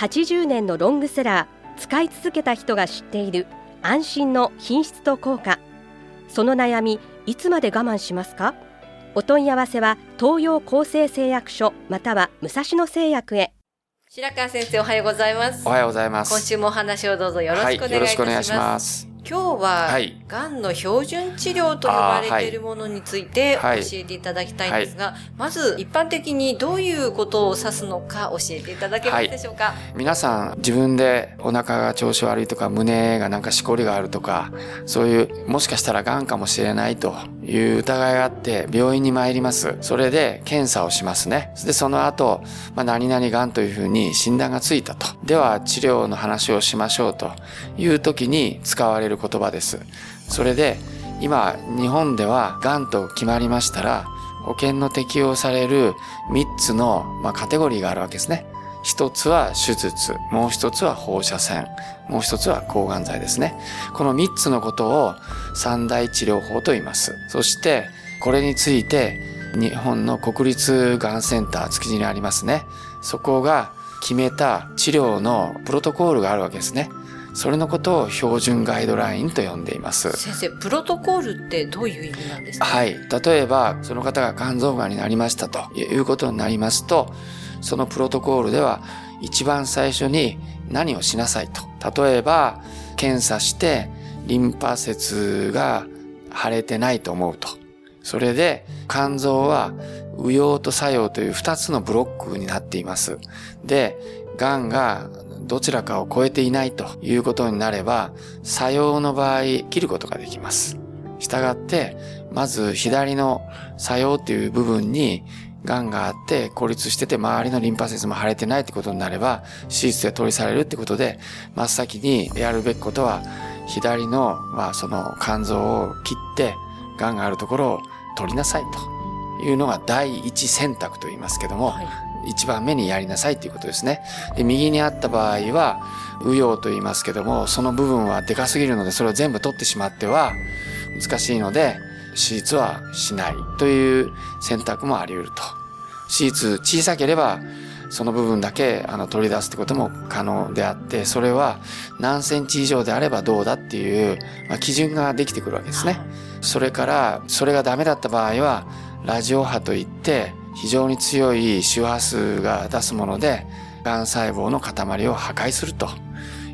80年のロングセラー使い続けた人が知っている安心の品質と効果。その悩みいつまで我慢しますか？お問い合わせは東洋厚生製薬所または武蔵野製薬へ。白川先生おはようございます。おはようございます。今週もお話をどうぞよろしくお願いいはい、よろしくお願たします,、いします。今日は、はい。がんの標準治療と呼ばれているものについて教はい。えていただきたいんですが、まず一般的にどういうことを指すのか教えていただけますでしょうか、皆さん自分でお腹が調子悪いとか胸がなんかしこりがあるとかそういうもしかしたらがんかもしれないという疑いがあって病院に参ります。それで検査をしますね。でその後、まあ、何々がんというふうに診断がついたと。では治療の話をしましょうという時に使われる言葉ですそれで今日本ではがんと決まりましたら保険の適用される3つの、まあ、カテゴリーがあるわけですね一つは手術、もう一つは放射線、もう一つは抗がん剤ですね。この三つのことを三大治療法と言います。そして、これについて、日本の国立がんセンター築地にありますね。そこが決めた治療のプロトコールがあるわけですね。それのことを標準ガイドラインと呼んでいます。先生プロトコールってどういう意味なんですか？はい。例えば、その方が肝臓がんになりましたということになりますと、そのプロトコールでは一番最初に何をしなさいと。例えば、検査してリンパ節が腫れてないと思うと。それで、肝臓は右葉と左葉という二つのブロックになっています。で、癌がどちらかを超えていないということになれば、左葉の場合切ることができます。したがって、まず左の作用っていう部分に癌があって孤立してて周りのリンパ節も腫れてないってことになれば手術で取り去れるってことで真っ先にやるべきことは左の、まあ、その肝臓を切って癌があるところを取りなさいというのが第一選択と言いますけども、はい一番目にやりなさいっていうことですね。で、右にあった場合は、右葉と言いますけども、その部分はでかすぎるので、それを全部取ってしまっては、難しいので、手術はしないという選択もあり得ると。手術小さければ、その部分だけあの取り出すってことも可能であって、それは何センチ以上であればどうだっていう、まあ、基準ができてくるわけですね。それから、それがダメだった場合は、ラジオ波といって、非常に強い周波数が出すもので、癌細胞の塊を破壊すると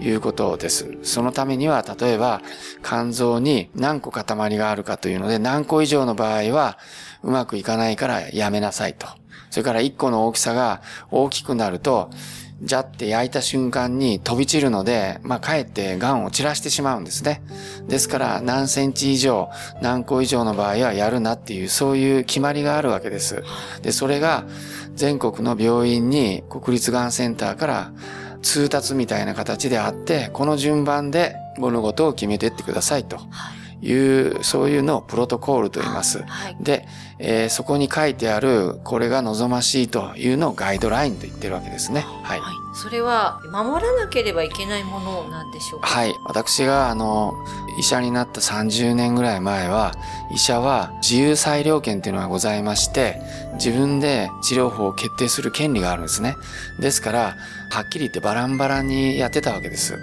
いうことです。そのためには、例えば、肝臓に何個塊があるかというので、何個以上の場合は、うまくいかないからやめなさいと。それから1個の大きさが大きくなると、じゃって焼いた瞬間に飛び散るので、まあ、かえって癌を散らしてしまうんですね。ですから、何センチ以上、何個以上の場合はやるなっていう、そういう決まりがあるわけです。で、それが全国の病院に国立がんセンターから通達みたいな形であって、この順番で物事を決めていってくださいという、そういうのをプロトコールと言います。はいで、えーそこに書いてある、これが望ましいというのをガイドラインと言ってるわけですね。はい。はい、それは守らなければいけないものなんでしょうか？はい。私が、あの、医者になった30年ぐらい前は、医者は自由裁量権っていうのがございまして、自分で治療法を決定する権利があるんですね。ですから、はっきり言ってバランバランにやってたわけです。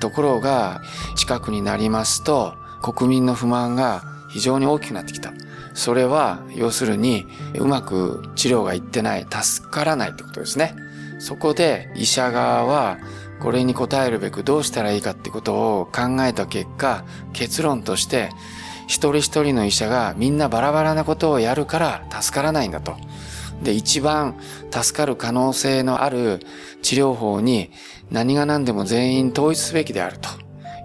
ところが、近くになりますと、国民の不満が非常に大きくなってきた。それは、要するに、うまく治療がいってない、助からないってことですね。そこで、医者側は、これに応えるべくどうしたらいいかってことを考えた結果、結論として、一人一人の医者がみんなバラバラなことをやるから助からないんだと。で、一番助かる可能性のある治療法に何が何でも全員統一すべきであると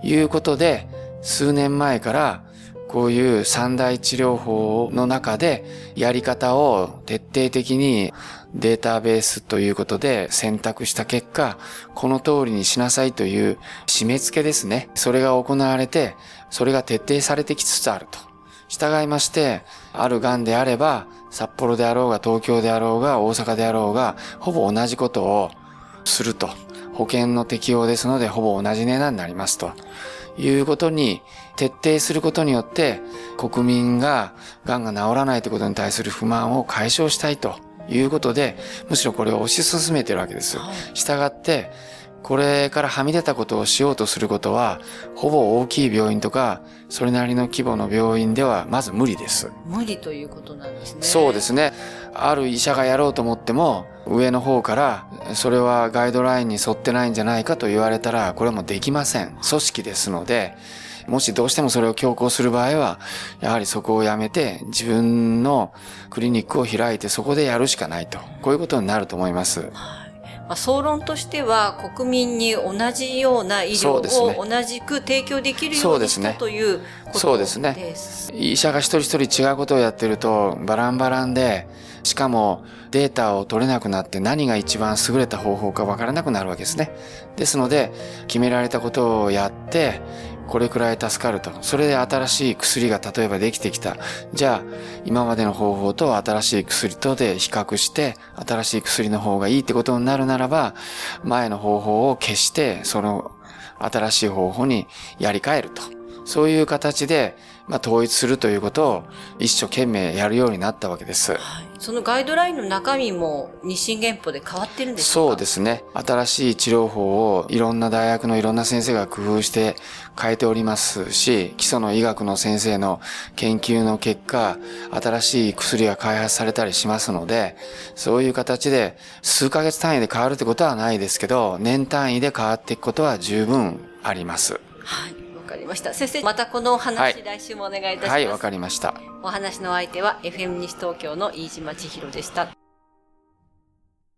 いうことで、数年前からこういう三大治療法の中でやり方を徹底的にデータベースということで選択した結果、この通りにしなさいという締め付けですね。それが行われて、それが徹底されてきつつあると。従いまして、ある癌であれば、札幌であろうが東京であろうが大阪であろうが、ほぼ同じことをすると。保険の適用ですので、ほぼ同じ値段になりますと。いうことに徹底することによって国民が癌が治らないということに対する不満を解消したいということでむしろこれを推し進めてるわけです。したって、これからはみ出たことをしようとすることは、ほぼ大きい病院とか、それなりの規模の病院ではまず無理です。無理ということなんですね。そうですね。ある医者がやろうと思っても、上の方から、それはガイドラインに沿ってないんじゃないかと言われたら、これはもうできません。組織ですので、もしどうしてもそれを強行する場合は、やはりそこをやめて、自分のクリニックを開いてそこでやるしかないと。こういうことになると思います。まあ、総論としては国民に同じような医療を同じく提供できるようにした、ね、ということですそうですね。医者が一人一人違うことをやってるとバランバランでしかもデータを取れなくなって何が一番優れた方法かわからなくなるわけですね。ですので決められたことをやってこれくらい助かると。それで新しい薬が例えばできてきた。じゃあ、今までの方法と新しい薬とで比較して、新しい薬の方がいいってことになるならば、前の方法を消して、その新しい方法にやり替えると。そういう形で、まあ、統一するということを一生懸命やるようになったわけです。はいそのガイドラインの中身も日清原法で変わってるんですか？そうですね。新しい治療法をいろんな大学のいろんな先生が工夫して変えておりますし、基礎の医学の先生の研究の結果、新しい薬が開発されたりしますので、そういう形で数ヶ月単位で変わるってことはないですけど、年単位で変わっていくことは十分あります。はい。かりました。先生、またこのお話、はい、来週もお願いいたします。はい、わかりました。お話の相手は FM 西東京の飯島千尋でした。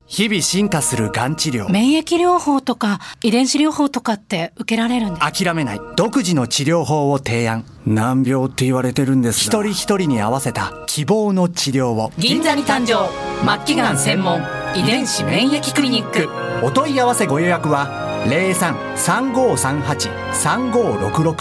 日々進化するがん治療。免疫療法とか遺伝子療法とかって受けられるんです諦めない。独自の治療法を提案。難病って言われてるんです一人一人に合わせた希望の治療を。銀座に誕生。末期がん専門遺伝子免疫クリニック。お問い合わせご予約は03-3538-3566